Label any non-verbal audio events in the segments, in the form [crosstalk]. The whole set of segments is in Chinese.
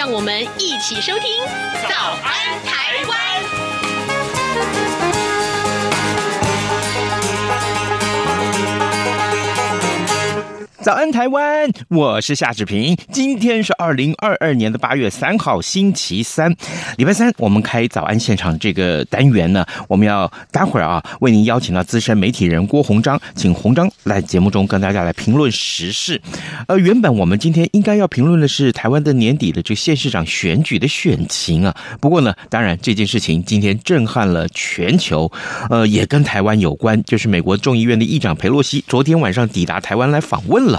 让我们一起收听《早安台湾》。早安，台湾！我是夏志平。今天是二零二二年的八月三号，星期三，礼拜三。我们开早安现场这个单元呢，我们要待会儿啊，为您邀请到资深媒体人郭鸿章，请鸿章来节目中跟大家来评论时事。呃，原本我们今天应该要评论的是台湾的年底的这个县市长选举的选情啊。不过呢，当然这件事情今天震撼了全球，呃，也跟台湾有关，就是美国众议院的议长裴洛西昨天晚上抵达台湾来访问了。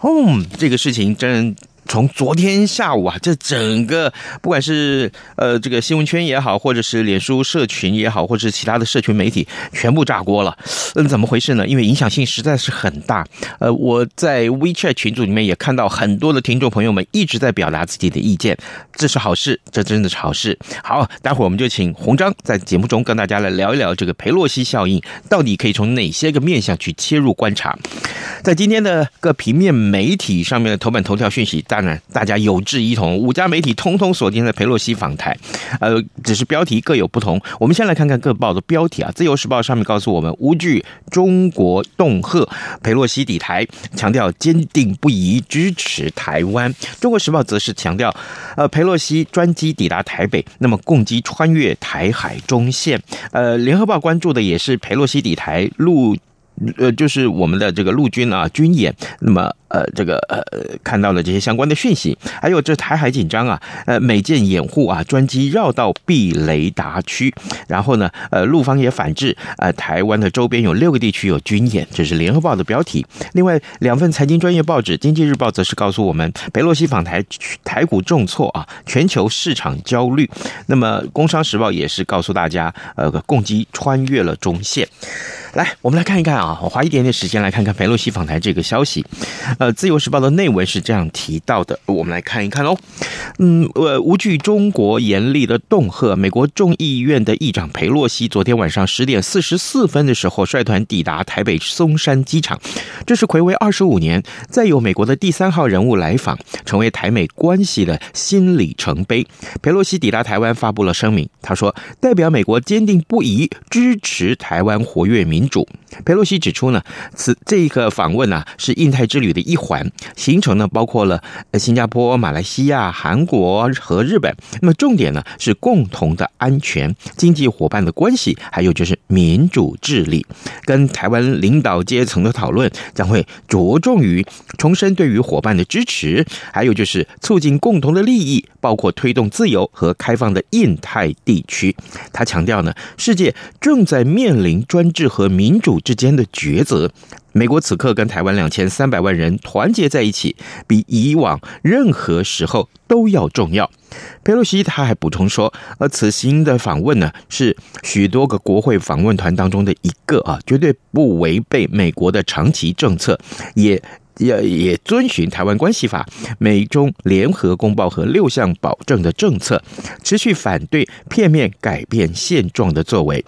哦，这个事情真。从昨天下午啊，这整个不管是呃这个新闻圈也好，或者是脸书社群也好，或者是其他的社群媒体，全部炸锅了。嗯，怎么回事呢？因为影响性实在是很大。呃，我在 WeChat 群组里面也看到很多的听众朋友们一直在表达自己的意见，这是好事，这真的是好事。好，待会儿我们就请鸿章在节目中跟大家来聊一聊这个裴洛西效应，到底可以从哪些个面向去切入观察。在今天的各平面媒体上面的头版头条讯息，大当然大家有志一同，五家媒体通通锁定在佩洛西访台，呃，只是标题各有不同。我们先来看看各报的标题啊，《自由时报》上面告诉我们，无惧中国恫吓，佩洛西抵台，强调坚定不移支持台湾。《中国时报》则是强调，呃，佩洛西专机抵达台北，那么共机穿越台海中线。呃，《联合报》关注的也是佩洛西抵台陆。呃，就是我们的这个陆军啊军演，那么呃，这个呃看到了这些相关的讯息，还有这台海紧张啊，呃，美舰掩护啊，专机绕道避雷达区，然后呢，呃，陆方也反制，呃，台湾的周边有六个地区有军演，这是联合报的标题。另外两份财经专业报纸，经济日报则是告诉我们，北洛西访台，台股重挫啊，全球市场焦虑。那么工商时报也是告诉大家，呃，共机穿越了中线。来，我们来看一看啊，我花一点点时间来看看裴洛西访台这个消息。呃，《自由时报》的内文是这样提到的，我们来看一看哦。嗯，呃，无惧中国严厉的恫吓，美国众议院的议长裴洛西昨天晚上十点四十四分的时候率团抵达台北松山机场，这是睽违二十五年再有美国的第三号人物来访，成为台美关系的新里程碑。裴洛西抵达台湾发布了声明，他说代表美国坚定不移支持台湾活跃民。民主，佩洛西指出呢，此这一个访问呢是印太之旅的一环，行程呢包括了新加坡、马来西亚、韩国和日本。那么重点呢是共同的安全、经济伙伴的关系，还有就是民主治理。跟台湾领导阶层的讨论将会着重于重申对于伙伴的支持，还有就是促进共同的利益，包括推动自由和开放的印太地区。他强调呢，世界正在面临专制和民主之间的抉择，美国此刻跟台湾两千三百万人团结在一起，比以往任何时候都要重要。佩洛西他还补充说，而此行的访问呢，是许多个国会访问团当中的一个啊，绝对不违背美国的长期政策，也也也遵循台湾关系法、美中联合公报和六项保证的政策，持续反对片面改变现状的作为。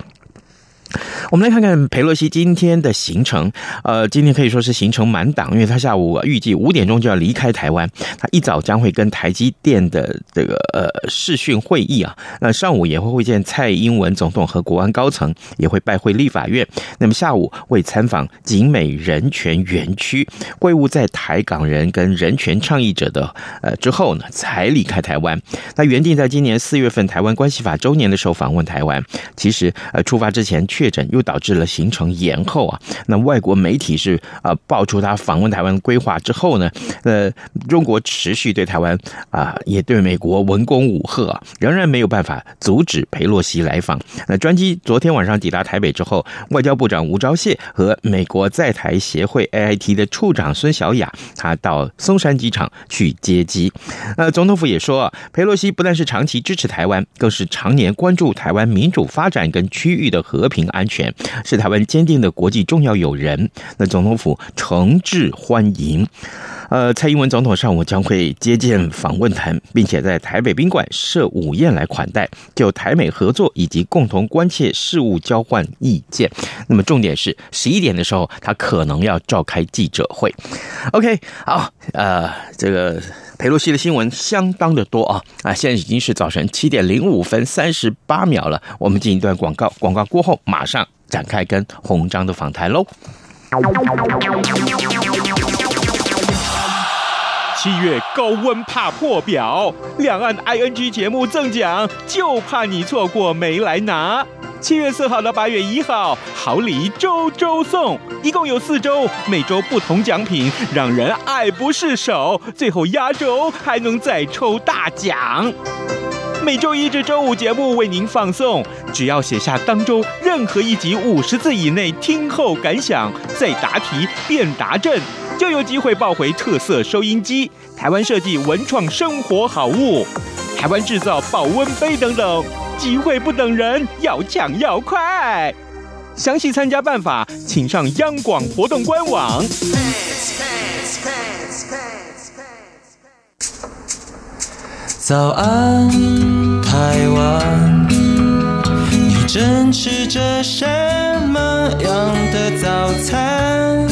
我们来看看裴洛西今天的行程。呃，今天可以说是行程满档，因为他下午预计五点钟就要离开台湾。他一早将会跟台积电的这个呃视讯会议啊，那上午也会会见蔡英文总统和国安高层，也会拜会立法院。那么下午会参访景美人权园区，会晤在台港人跟人权倡议者的呃之后呢，才离开台湾。那原定在今年四月份台湾关系法周年的时候访问台湾，其实呃出发之前确确诊，又导致了行程延后啊。那外国媒体是啊爆出他访问台湾规划之后呢，呃，中国持续对台湾啊也对美国文攻武吓啊，仍然没有办法阻止裴洛西来访。那专机昨天晚上抵达台北之后，外交部长吴钊燮和美国在台协会 AIT 的处长孙小雅，他到松山机场去接机。呃，总统府也说啊，裴洛西不但是长期支持台湾，更是常年关注台湾民主发展跟区域的和平安全，是台湾坚定的国际重要友人。那总统府诚挚欢迎。呃，蔡英文总统上午将会接见访问团，并且在台北宾馆设午宴来款待，就台美合作以及共同关切事务交换意见。那么重点是十一点的时候，他可能要召开记者会。OK，好，呃，这个佩洛西的新闻相当的多啊啊，现在已经是早晨七点零五分三十八秒了，我们进一段广告，广告过后马上展开跟洪章的访谈喽。七月高温怕破表，两岸 ING 节目赠奖，就怕你错过没来拿。七月四号到八月一号，好礼周周送，一共有四周，每周不同奖品，让人爱不释手。最后压轴还能再抽大奖。每周一至周五节目为您放送，只要写下当周任何一集五十字以内听后感想，再答题变答正。就有机会抱回特色收音机、台湾设计文创生活好物、台湾制造保温杯等等，机会不等人，要抢要快！详细参加办法，请上央广活动官网。早安，台湾，你正吃着什么样的早餐？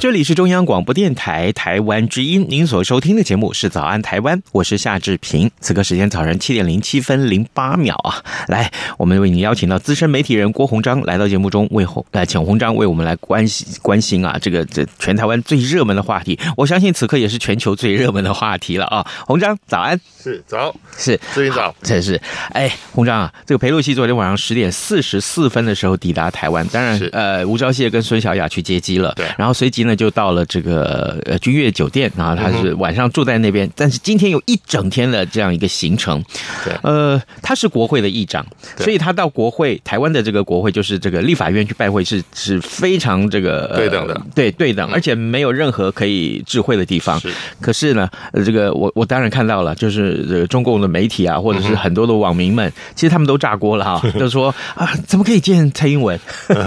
这里是中央广播电台台湾之音，您所收听的节目是《早安台湾》，我是夏志平。此刻时间早上七点零七分零八秒啊，来，我们为您邀请到资深媒体人郭鸿章来到节目中为，为鸿来请鸿章为我们来关心关心啊，这个这全台湾最热门的话题，我相信此刻也是全球最热门的话题了啊。鸿章早安，是早是志平早，这是哎，鸿章啊，这个裴洛西昨天晚上十点四十四分的时候抵达台湾，当然呃，吴钊燮跟孙小雅去接机了，对，然后随即呢。那就到了这个呃君悦酒店，然后他是晚上住在那边，但是今天有一整天的这样一个行程。对，呃，他是国会的议长，所以他到国会台湾的这个国会，就是这个立法院去拜会，是是非常这个对等的，对对等，而且没有任何可以智慧的地方。是，可是呢，这个我我当然看到了，就是这个中共的媒体啊，或者是很多的网民们，其实他们都炸锅了哈，[laughs] 就说啊，怎么可以见蔡英文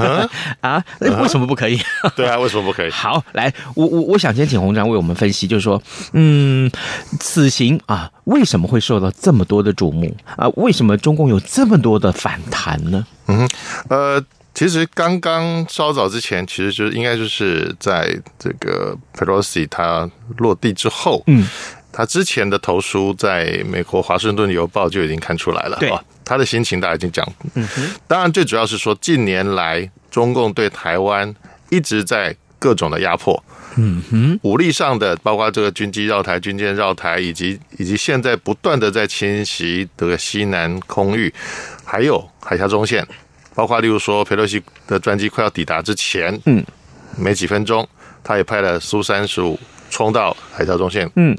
[laughs] 啊？为什么不可以？对啊，为什么不可以？[laughs] 好。好，来，我我我想先请红章为我们分析，就是说，嗯，此行啊，为什么会受到这么多的瞩目啊？为什么中共有这么多的反弹呢？嗯，呃，其实刚刚稍早之前，其实就应该就是在这个裴洛西他落地之后，嗯，他之前的投书在美国华盛顿邮报就已经看出来了，对，他的心情大家已经讲，嗯哼，当然最主要是说近年来中共对台湾一直在。各种的压迫，嗯哼，武力上的，包括这个军机绕台、军舰绕台，以及以及现在不断的在侵袭这个西南空域，还有海峡中线，包括例如说佩洛西的专机快要抵达之前，嗯，没几分钟，他也派了苏三十五冲到海峡中线，嗯，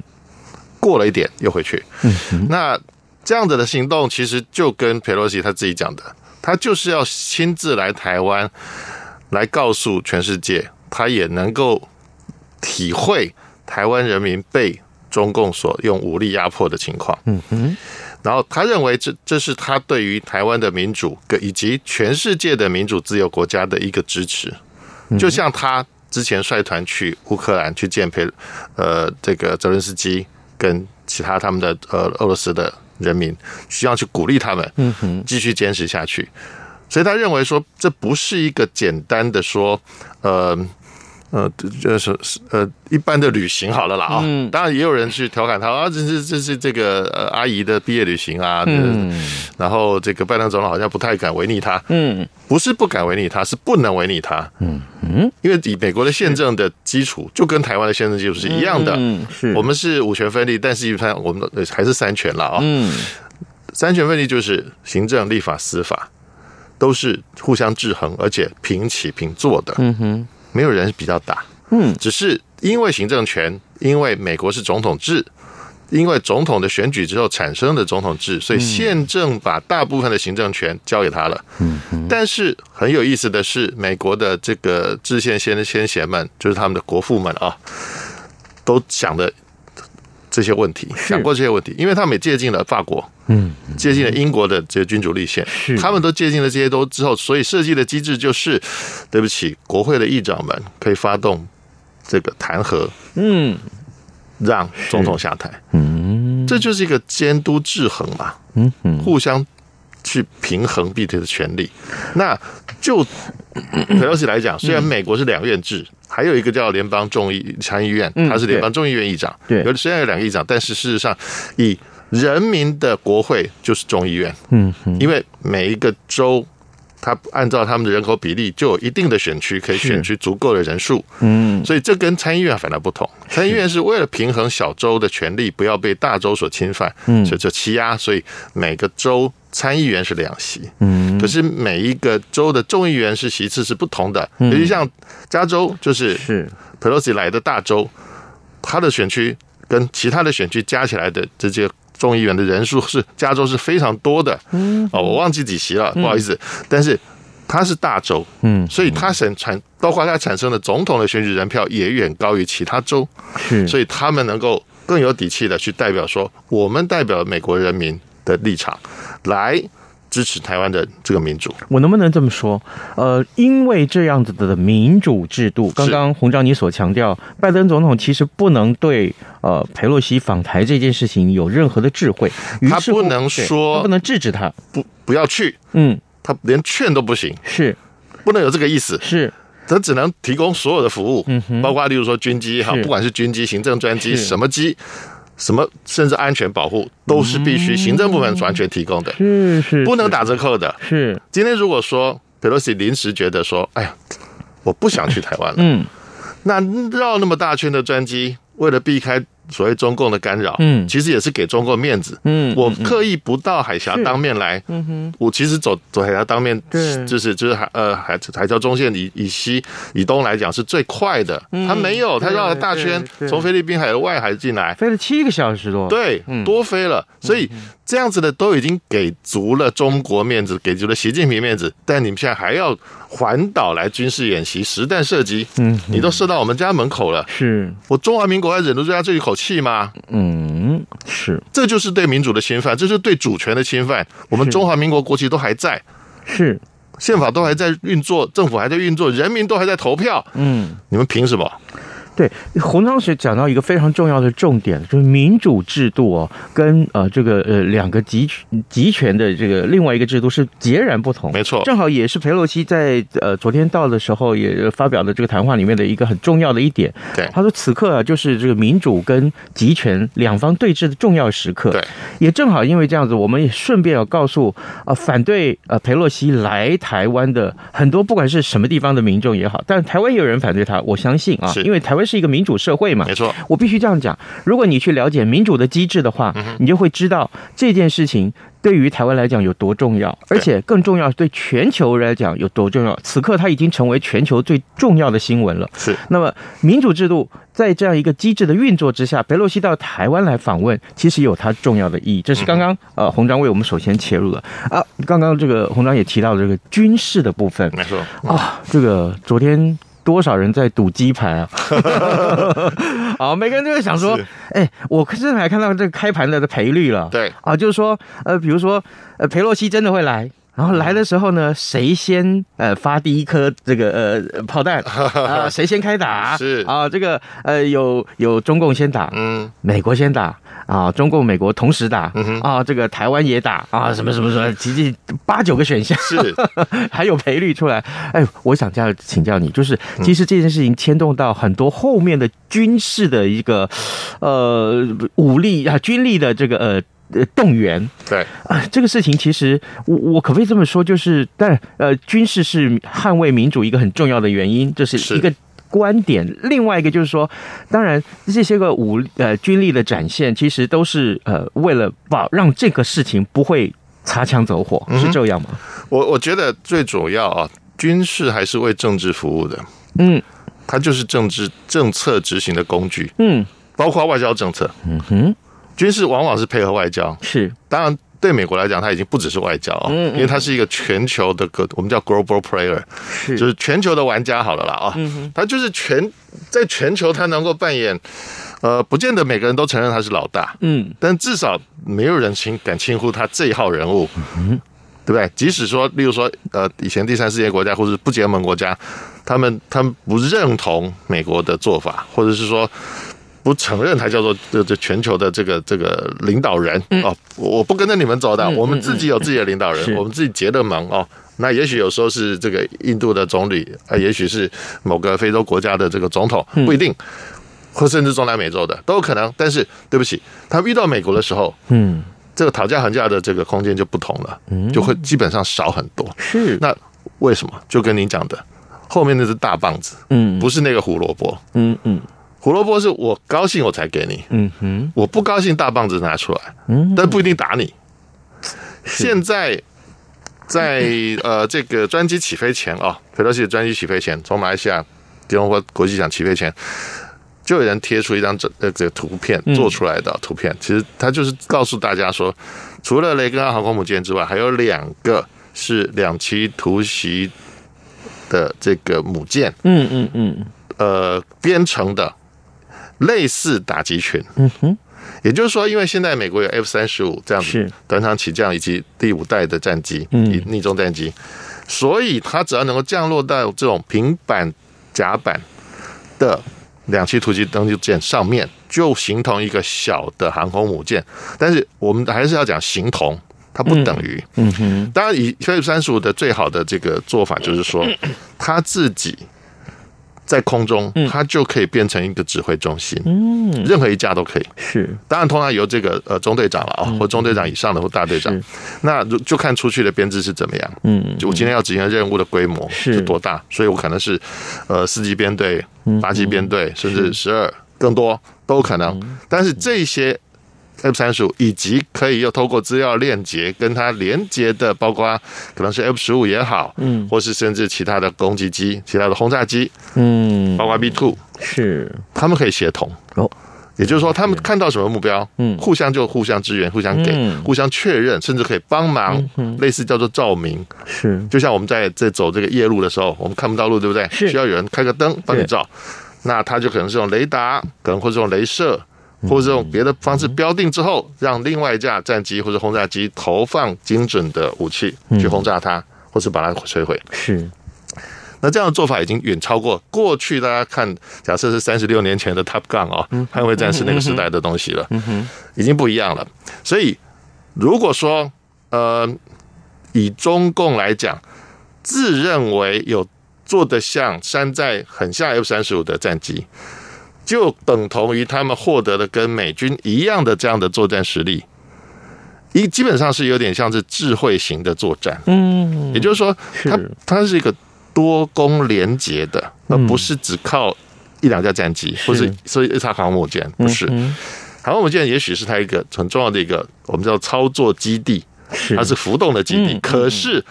过了一点又回去，嗯哼，那这样子的行动其实就跟佩洛西他自己讲的，他就是要亲自来台湾，来告诉全世界。他也能够体会台湾人民被中共所用武力压迫的情况，嗯哼，然后他认为这这是他对于台湾的民主以及全世界的民主自由国家的一个支持，就像他之前率团去乌克兰去见裴呃这个泽伦斯基跟其他他们的呃俄罗斯的人民，需要去鼓励他们，嗯哼，继续坚持下去，所以他认为说这不是一个简单的说呃。呃，就是呃，一般的旅行好了啦啊，嗯、当然也有人去调侃他啊，这是这是这个呃阿姨的毕业旅行啊，嗯，然后这个拜登总统好像不太敢违逆他，嗯，不是不敢违逆他，是不能违逆他，嗯。嗯，因为以美国的宪政的基础就跟台湾的宪政基础是一样的，嗯，是。我们是五权分立，但是一般我们还是三权了啊，嗯，三权分立就是行政、立法、司法都是互相制衡，而且平起平坐的，嗯哼。没有人比较大，嗯，只是因为行政权，因为美国是总统制，因为总统的选举之后产生的总统制，所以宪政把大部分的行政权交给他了。嗯，但是很有意思的是，美国的这个制宪先先贤们，就是他们的国父们啊，都想的这些问题，想过这些问题，因为他们也借鉴了法国。嗯，接近了英国的这个君主立宪，是。他们都接近了这些都之后，所以设计的机制就是，对不起，国会的议长们可以发动这个弹劾，嗯，让总统下台，嗯，这就是一个监督制衡嘛，嗯嗯，互相去平衡彼此的权利。那就裴洛西来讲，虽然美国是两院制，还有一个叫联邦众议参议院，他是联邦众议院议长，对，有虽然有两个议长，但是事实上以人民的国会就是众议院，嗯，因为每一个州，他按照他们的人口比例，就有一定的选区可以选出足够的人数，嗯，所以这跟参议院反而不同。参议院是为了平衡小州的权利，不要被大州所侵犯，嗯，所以就欺压，所以每个州参议员是两席，嗯，可是每一个州的众议员是席次是不同的，尤其像加州，就是。是 Pelosi 来的大州，他的选区跟其他的选区加起来的这些。众议员的人数是加州是非常多的，嗯，哦，我忘记几席了，不好意思。但是它是大州，嗯，所以它产产包括它产生的总统的选举人票也远高于其他州，是，所以他们能够更有底气的去代表说，我们代表美国人民的立场来。支持台湾的这个民主，我能不能这么说？呃，因为这样子的民主制度，刚刚洪章你所强调，拜登总统其实不能对呃佩洛西访台这件事情有任何的智慧，他不能说，他不能制止他，不不要去，嗯，他连劝都不行，是。不能有这个意思，是。他只能提供所有的服务，嗯哼，包括例如说军机哈，不管是军机、行政专机什么机。什么，甚至安全保护都是必须行政部门完全提供的，是是，不能打折扣的。是，今天如果说 Pelosi 临时觉得说，哎呀，我不想去台湾了，嗯，那绕那么大圈的专机，为了避开。所谓中共的干扰，嗯，其实也是给中共面子，嗯，我刻意不到海峡当面来，嗯。哼，我其实走走海峡当面，对，就是就是海呃海海峡中线以以西以东来讲是最快的，他没有，他绕了大圈，从菲律宾海的外海进来，飞了七个小时多，对，多飞了，所以这样子的都已经给足了中国面子，给足了习近平面子，但你们现在还要环岛来军事演习，实弹射击，嗯，你都射到我们家门口了，是。我中华民国还忍得住他这一口气吗？嗯，是，这就是对民主的侵犯，这是对主权的侵犯。我们中华民国国旗都还在，是宪法都还在运作，政府还在运作，人民都还在投票。嗯，你们凭什么？对，洪章学讲到一个非常重要的重点，就是民主制度哦，跟呃这个呃两个集集权的这个另外一个制度是截然不同。没错，正好也是佩洛西在呃昨天到的时候也发表的这个谈话里面的一个很重要的一点。对，他说此刻啊就是这个民主跟集权两方对峙的重要时刻。对，也正好因为这样子，我们也顺便要告诉啊反对呃佩洛西来台湾的很多不管是什么地方的民众也好，但台湾也有人反对他，我相信啊，因为台湾。是一个民主社会嘛？没错，我必须这样讲。如果你去了解民主的机制的话，你就会知道这件事情对于台湾来讲有多重要，而且更重要，对全球来讲有多重要。此刻它已经成为全球最重要的新闻了。是。那么民主制度在这样一个机制的运作之下，裴洛西到台湾来访问，其实有它重要的意义。这是刚刚呃洪章为我们首先切入了啊。刚刚这个洪章也提到了这个军事的部分，没错啊。这个昨天。多少人在赌鸡盘啊？[laughs] 好，每个人都在想说，哎、欸，我现在还看到这个开盘的的赔率了。对啊，就是说，呃，比如说，呃，裴洛西真的会来然后来的时候呢，谁先呃发第一颗这个呃炮弹 [laughs] 啊？谁先开打？是啊，这个呃有有中共先打，嗯，美国先打啊，中共美国同时打，嗯啊，这个台湾也打啊，什么什么什么，其实八九个选项是，[laughs] 还有赔率出来。哎，我想要请教你，就是其实这件事情牵动到很多后面的军事的一个呃武力啊军力的这个呃。呃，动员对啊，这个事情其实我我可不可以这么说？就是，但呃，军事是捍卫民主一个很重要的原因，这是一个观点。另外一个就是说，当然这些个武呃军力的展现，其实都是呃为了保让这个事情不会擦枪走火，是这样吗？嗯、我我觉得最主要啊，军事还是为政治服务的，嗯，它就是政治政策执行的工具，嗯，包括外交政策，嗯哼。军事往往是配合外交，是当然对美国来讲，它已经不只是外交啊，嗯嗯，因为它是一个全球的个我们叫 global player，是就是全球的玩家好了啦啊，嗯，它就是全在全球它能够扮演，呃，不见得每个人都承认他是老大，嗯，但至少没有人轻敢轻呼他这一号人物，嗯，对不对？即使说，例如说，呃，以前第三世界国家或者不结盟国家，他们他们不认同美国的做法，或者是说。不承认他叫做这这全球的这个这个领导人哦，我不跟着你们走的，我们自己有自己的领导人，我们自己结的盟哦。那也许有时候是这个印度的总理啊，也许是某个非洲国家的这个总统，不一定，或甚至中南美洲的都有可能。但是对不起，他遇到美国的时候，嗯，这个讨价还价的这个空间就不同了，就会基本上少很多。是那为什么？就跟您讲的，后面那只大棒子，嗯，不是那个胡萝卜，嗯嗯。胡萝卜是我高兴我才给你，嗯哼，我不高兴大棒子拿出来，嗯，但不一定打你。现在在呃这个专机起飞前啊，佩洛西的专机起飞前，从马来西亚吉隆坡国际机场起飞前，就有人贴出一张这呃这个图片做出来的图片，其实他就是告诉大家说，除了雷根号航空母舰之外，还有两个是两栖突袭的这个母舰，嗯嗯嗯，呃编程的。类似打击群，嗯哼，也就是说，因为现在美国有 F 三十五这样子短场起降以及第五代的战机，嗯，逆中战机，所以它只要能够降落到这种平板甲板的两栖突击登陆舰上面，就形同一个小的航空母舰。但是我们还是要讲形同，它不等于，嗯哼。当然，以 F 三十五的最好的这个做法就是说，它自己。在空中，它就可以变成一个指挥中心，嗯，任何一架都可以。是，当然通常由这个呃中队长了啊，或中队长以上的或大队长，那就看出去的编制是怎么样。嗯，就我今天要执行任务的规模是。多大，所以我可能是呃四级编队、八级编队，甚至十二更多都有可能。但是这些。F 三十五以及可以又透过资料链接跟它连接的，包括可能是 F 十五也好，嗯，或是甚至其他的攻击机、其他的轰炸机，嗯，包括 B two 是，他们可以协同哦，也就是说，他们看到什么目标，嗯，互相就互相支援，互相给，互相确认，甚至可以帮忙，类似叫做照明，是，就像我们在在走这个夜路的时候，我们看不到路，对不对？是，需要有人开个灯帮你照，那他就可能是用雷达，可能会是用镭射。或者用别的方式标定之后，让另外一架战机或者轰炸机投放精准的武器去轰炸它，或是把它摧毁。是，那这样的做法已经远超过过去大家看，假设是三十六年前的 Top Gun 啊，捍卫战士那个时代的东西了，已经不一样了。所以，如果说呃，以中共来讲，自认为有做得像山寨很像 F 三十五的战机。就等同于他们获得了跟美军一样的这样的作战实力，一基本上是有点像是智慧型的作战，嗯，也就是说，它它是一个多功连结的，而不是只靠一两架战机，或是所以一艘航空母舰，不是。航空母舰，也许是它一个很重要的一个我们叫操作基地，它是浮动的基地，可是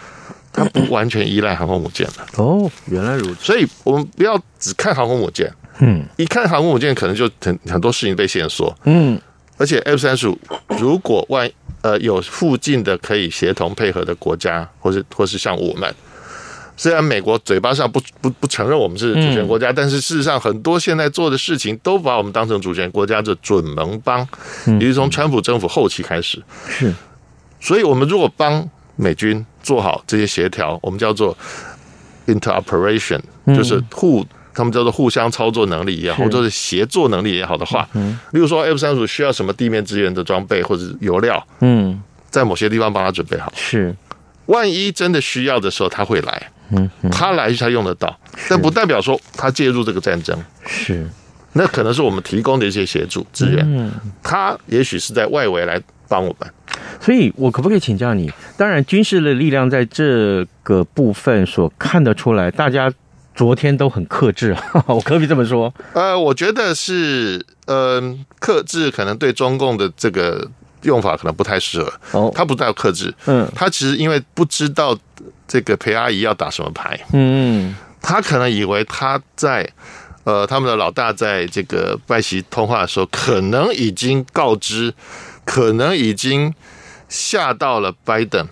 它不完全依赖航空母舰的。哦，原来如此，所以我们不要只看航空母舰。嗯，一看航空母舰，可能就很很多事情被限缩。嗯，而且 F 三十五如果万呃有附近的可以协同配合的国家，或是或是像我们，虽然美国嘴巴上不不不承认我们是主权国家，嗯、但是事实上很多现在做的事情都把我们当成主权国家的准盟邦，也就是从川普政府后期开始。是，所以我们如果帮美军做好这些协调，我们叫做 interoperation，就是互。他们叫做互相操作能力也好，或者是协作能力也好的话，嗯，例如说 F 三十五需要什么地面支援的装备或者油料，嗯，在某些地方帮他准备好，是，万一真的需要的时候他会来，嗯，他来他用得到，但不代表说他介入这个战争，是，那可能是我们提供的一些协助资源，嗯，他也许是在外围来帮我们，所以我可不可以请教你？当然，军事的力量在这个部分所看得出来，大家。昨天都很克制，[laughs] 我可以这么说。呃，我觉得是，嗯、呃，克制可能对中共的这个用法可能不太适合。哦，他不带克制，嗯，他其实因为不知道这个裴阿姨要打什么牌，嗯，他可能以为他在，呃，他们的老大在这个拜席通话的时候，可能已经告知，可能已经吓到了拜登，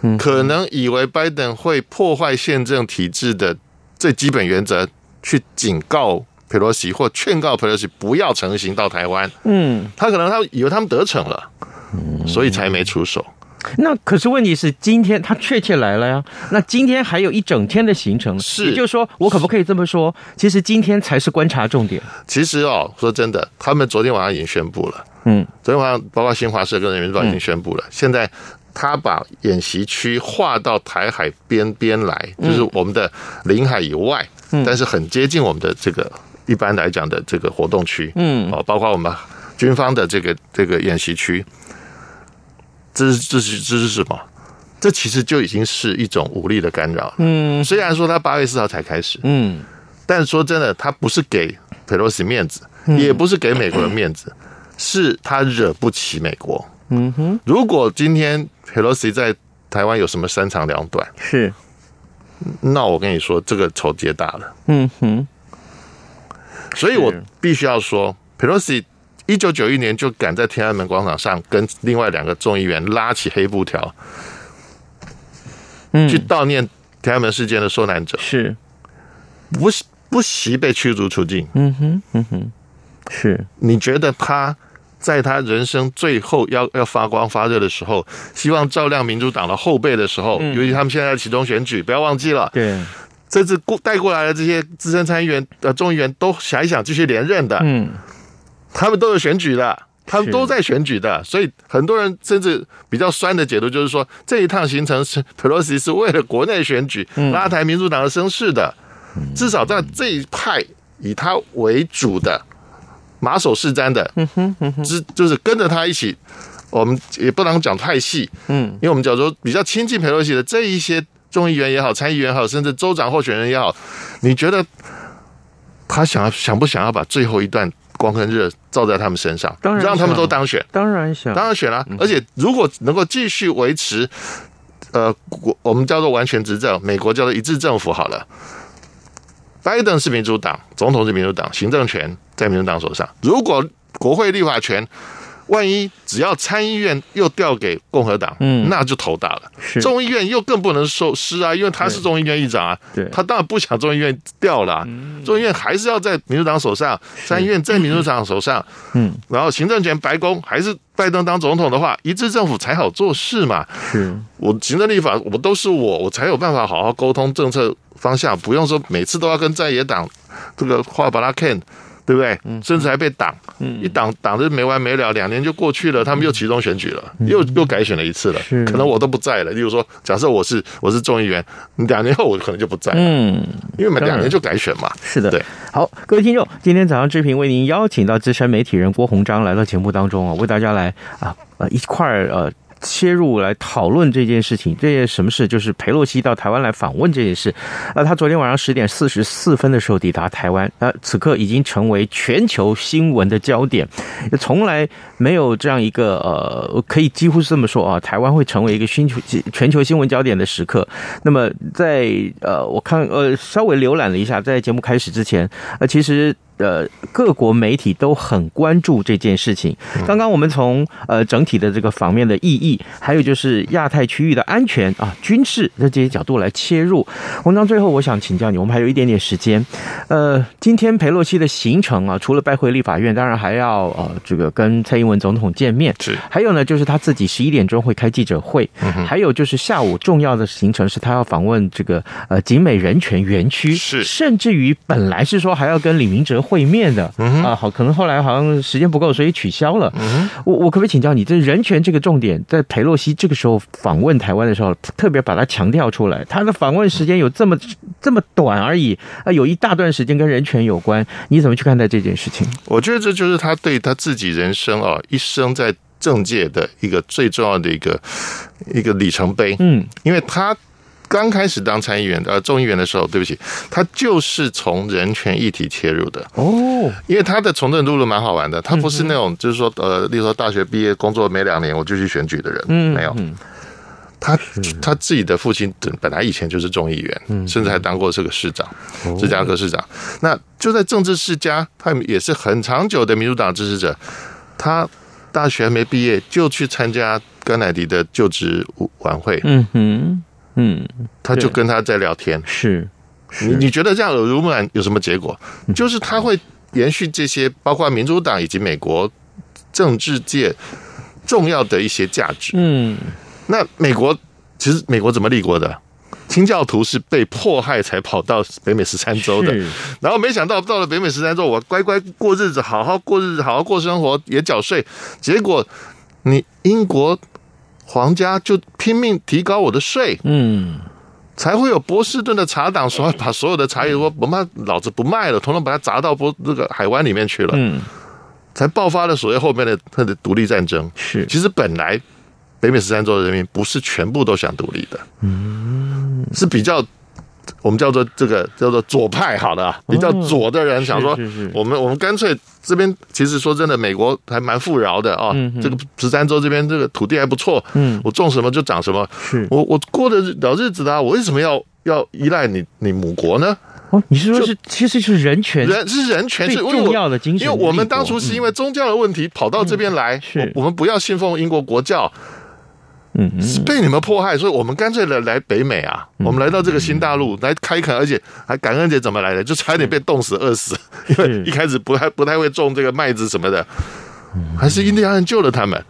嗯，可能以为拜登会破坏宪政体制的。最基本原则，去警告佩洛西或劝告佩洛西不要成行到台湾。嗯，他可能他以为他们得逞了，所以才没出手。那可是问题是，今天他确切来了呀。那今天还有一整天的行程，是，也就是说，我可不可以这么说？其实今天才是观察重点。其实哦，说真的，他们昨天晚上已经宣布了。嗯，昨天晚上包括新华社跟人民日报已经宣布了。现在。他把演习区划到台海边边来，就是我们的领海以外，但是很接近我们的这个一般来讲的这个活动区，嗯，哦，包括我们军方的这个这个演习区，这是这是这是什么？这其实就已经是一种武力的干扰。嗯，虽然说他八月四号才开始，嗯，但说真的，他不是给佩洛西面子，也不是给美国人面子，是他惹不起美国。嗯哼，如果今天。Pelosi 在台湾有什么三长两短？是，那我跟你说，这个仇结大了。嗯哼，所以我必须要说，Pelosi 一九九一年就敢在天安门广场上跟另外两个众议员拉起黑布条，嗯，去悼念天安门事件的受难者，是，不不惜被驱逐出境。嗯哼，嗯哼，是，你觉得他？在他人生最后要要发光发热的时候，希望照亮民主党的后辈的时候，由于他们现在在启动选举，不要忘记了。对，这次过带过来的这些资深参议员、呃众议员都想一想继续连任的。嗯，他们都有选举的，他们都在选举的，所以很多人甚至比较酸的解读就是说，这一趟行程是佩洛西是为了国内选举拉抬民主党的声势的，至少在这一派以他为主的。马首是瞻的，嗯哼，嗯哼，之就是跟着他一起，我们也不能讲太细，嗯，因为我们讲说比较亲近佩洛西的这一些众议员也好，参议员也好，甚至州长候选人也好，你觉得他想要想不想要把最后一段光跟热照在他们身上，当然让他们都当选，当然想，当然选了，啊，而且如果能够继续维持，呃，我我们叫做完全执政，美国叫做一致政府好了。拜登是民主党，总统是民主党，行政权在民主党手上。如果国会立法权，万一只要参议院又调给共和党，嗯，那就头大了。众议院又更不能受施啊，因为他是众议院议长啊，对，他当然不想众议院掉了。众议院还是要在民主党手上，参议院在民主党手上，嗯，然后行政权白宫还是拜登当总统的话，一致政府才好做事嘛。是，我行政立法我都是我，我才有办法好好沟通政策。方向不用说，每次都要跟在野党这个话把他 can，对不对？甚至还被挡，一挡挡着没完没了，两年就过去了，他们又集中选举了，又又改选了一次了，可能我都不在了。例如说，假设我是我是众议员，两年后我可能就不在了，嗯，因为每两年就改选嘛。是的，对。好，各位听众，今天早上志平为您邀请到资深媒体人郭鸿章来到节目当中啊，为大家来啊呃一块儿呃。切入来讨论这件事情，这件什么事？就是裴洛西到台湾来访问这件事。那他昨天晚上十点四十四分的时候抵达台湾，那此刻已经成为全球新闻的焦点。从来没有这样一个呃，可以几乎是这么说啊，台湾会成为一个全球全球新闻焦点的时刻。那么在呃，我看呃稍微浏览了一下，在节目开始之前，呃，其实。呃各国媒体都很关注这件事情。刚刚我们从呃整体的这个方面的意义，还有就是亚太区域的安全啊、军事的这些角度来切入。文章最后，我想请教你，我们还有一点点时间。呃，今天裴洛西的行程啊，除了拜会立法院，当然还要呃这个跟蔡英文总统见面。是，还有呢，就是他自己十一点钟会开记者会。嗯。还有就是下午重要的行程是他要访问这个呃景美人权园区。是。甚至于本来是说还要跟李明哲会面的。嗯。啊，好，可能后来好像时间不够，所以取消了。嗯。我我可不可以请教你，这人权这个重点，在佩洛西这个时候访问台湾的时候，特别把它强调出来。他的访问时间有这么这么短而已啊，有一大段时间跟人权有关，你怎么去看待这件事情？我觉得这就是他对他自己人生啊，一生在政界的一个最重要的一个一个里程碑。嗯，因为他刚开始当参议员呃众议员的时候，对不起，他就是从人权议题切入的哦。因为他的从政路路蛮好玩的，他不是那种就是说呃，例如说大学毕业工作没两年我就去选举的人，嗯，没有。他他自己的父亲本来以前就是众议员，甚至还当过这个市长，芝加哥市长。那就在政治世家，他也是很长久的民主党支持者。他大学还没毕业就去参加甘乃迪的就职晚会，嗯哼，嗯，他就跟他在聊天。是，你你觉得这样耳濡目染有什么结果？[laughs] 就是他会延续这些，包括民主党以及美国政治界重要的一些价值。嗯。那美国其实美国怎么立国的？清教徒是被迫害才跑到北美十三州的，然后没想到到了北美十三州，我乖乖过日子，好好过日子，好好过生活，也缴税，结果你英国皇家就拼命提高我的税，嗯，才会有波士顿的茶党说把所有的茶叶说不卖，老子不卖了，统统把它砸到波这个海湾里面去了，嗯，才爆发了所谓后面的他的独立战争。是，其实本来。北美十三州的人民不是全部都想独立的，嗯，是比较我们叫做这个叫做左派，好的，比较左的人想说，我们我们干脆这边其实说真的，美国还蛮富饶的啊，这个十三州这边这个土地还不错，嗯，我种什么就长什么，是。我我过得了日子的，我为什么要要依赖你你母国呢？哦，你是说是其实是人权，人是人权是重要的精神，因为我们当初是因为宗教的问题跑到这边来，是。我们不要信奉英国国教。嗯，是被你们迫害，所以我们干脆来来北美啊！我们来到这个新大陆来开垦，而且还感恩节怎么来的？就差点被冻死饿死，因为一开始不太不太会种这个麦子什么的，还是印第安人救了他们，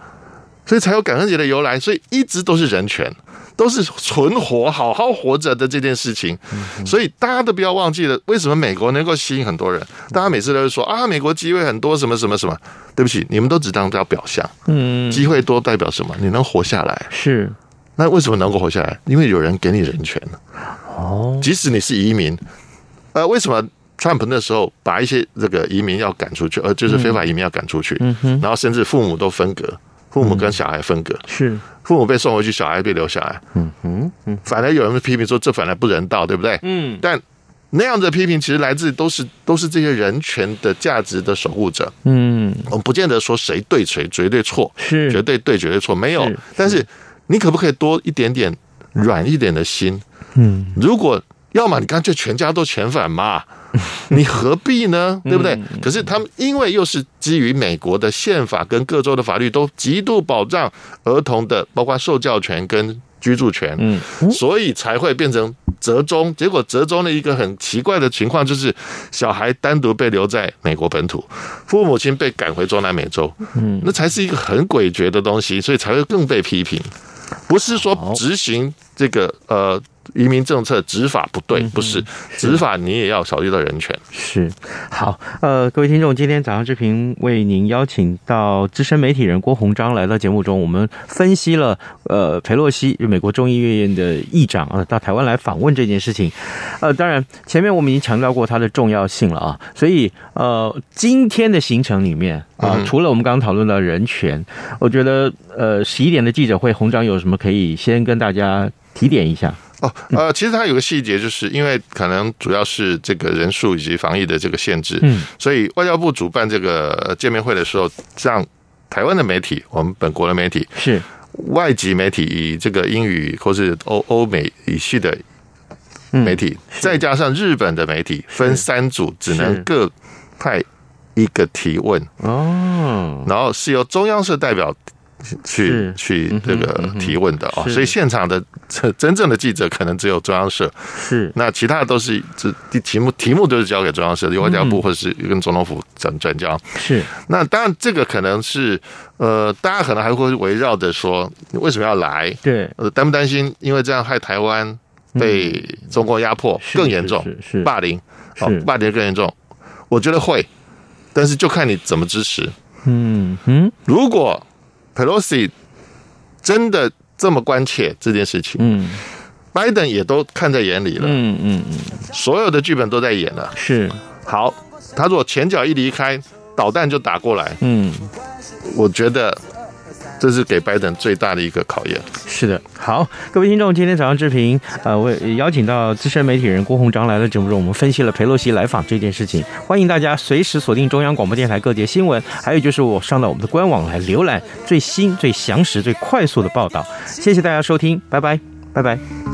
所以才有感恩节的由来。所以一直都是人权。都是存活、好好活着的这件事情，所以大家都不要忘记了，为什么美国能够吸引很多人？大家每次都会说啊，美国机会很多，什么什么什么。对不起，你们都只当叫表象。嗯，机会多代表什么？你能活下来是？那为什么能够活下来？因为有人给你人权。哦，即使你是移民，呃，为什么川普那时候把一些这个移民要赶出去，呃，就是非法移民要赶出去，然后甚至父母都分隔。父母跟小孩分隔，是父母被送回去，小孩被留下来。嗯嗯嗯，反而有人批评说这反而不人道，对不对？嗯，但那样的批评其实来自都是都是这些人权的价值的守护者。嗯，我们不见得说谁对谁绝对错，是绝对对绝对错没有。但是你可不可以多一点点软一点的心？嗯，如果要么你干脆全家都遣返嘛。[laughs] 你何必呢？对不对？可是他们因为又是基于美国的宪法跟各州的法律都极度保障儿童的，包括受教权跟居住权，嗯，所以才会变成折中。结果折中的一个很奇怪的情况就是，小孩单独被留在美国本土，父母亲被赶回中南美洲，嗯，那才是一个很诡谲的东西，所以才会更被批评。不是说执行这个呃。移民政策执法不对，不是执法，你也要考虑到人权。是好，呃，各位听众，今天早上之平为您邀请到资深媒体人郭鸿章来到节目中，我们分析了呃，裴洛西，美国众议院的议长啊，到台湾来访问这件事情。呃，当然前面我们已经强调过它的重要性了啊，所以呃，今天的行程里面啊，除了我们刚刚讨论到人权，我觉得呃，十一点的记者会，鸿章有什么可以先跟大家提点一下？哦，呃，其实它有个细节，就是因为可能主要是这个人数以及防疫的这个限制，嗯，所以外交部主办这个见面会的时候，让台湾的媒体，我们本国的媒体是。外籍媒体，以这个英语或是欧欧美语系的媒体，再加上日本的媒体，分三组，只能各派一个提问。哦，然后是由中央社代表。[laughs] 去去这个提问的哦，所以现场的真正的记者可能只有中央社，是。那其他的都是这题目题目都是交给中央社，由外交部或者是跟总统府转转交。是。那当然这个可能是呃，大家可能还会围绕着说为什么要来？对，呃，担不担心因为这样害台湾被中国压迫更严重，是霸凌，哦，霸凌更严重？我觉得会，但是就看你怎么支持。嗯嗯，如果。Pelosi 真的这么关切这件事情？嗯，拜登也都看在眼里了。嗯嗯嗯，所有的剧本都在演了。是，好，他如果前脚一离开，导弹就打过来。嗯，我觉得。这是给拜登最大的一个考验。是的，好，各位听众，今天早上之平，呃，我邀请到资深媒体人郭鸿章来了节目中，我们分析了佩洛西来访这件事情。欢迎大家随时锁定中央广播电台各界新闻，还有就是我上到我们的官网来浏览最新、最详实、最快速的报道。谢谢大家收听，拜拜，拜拜。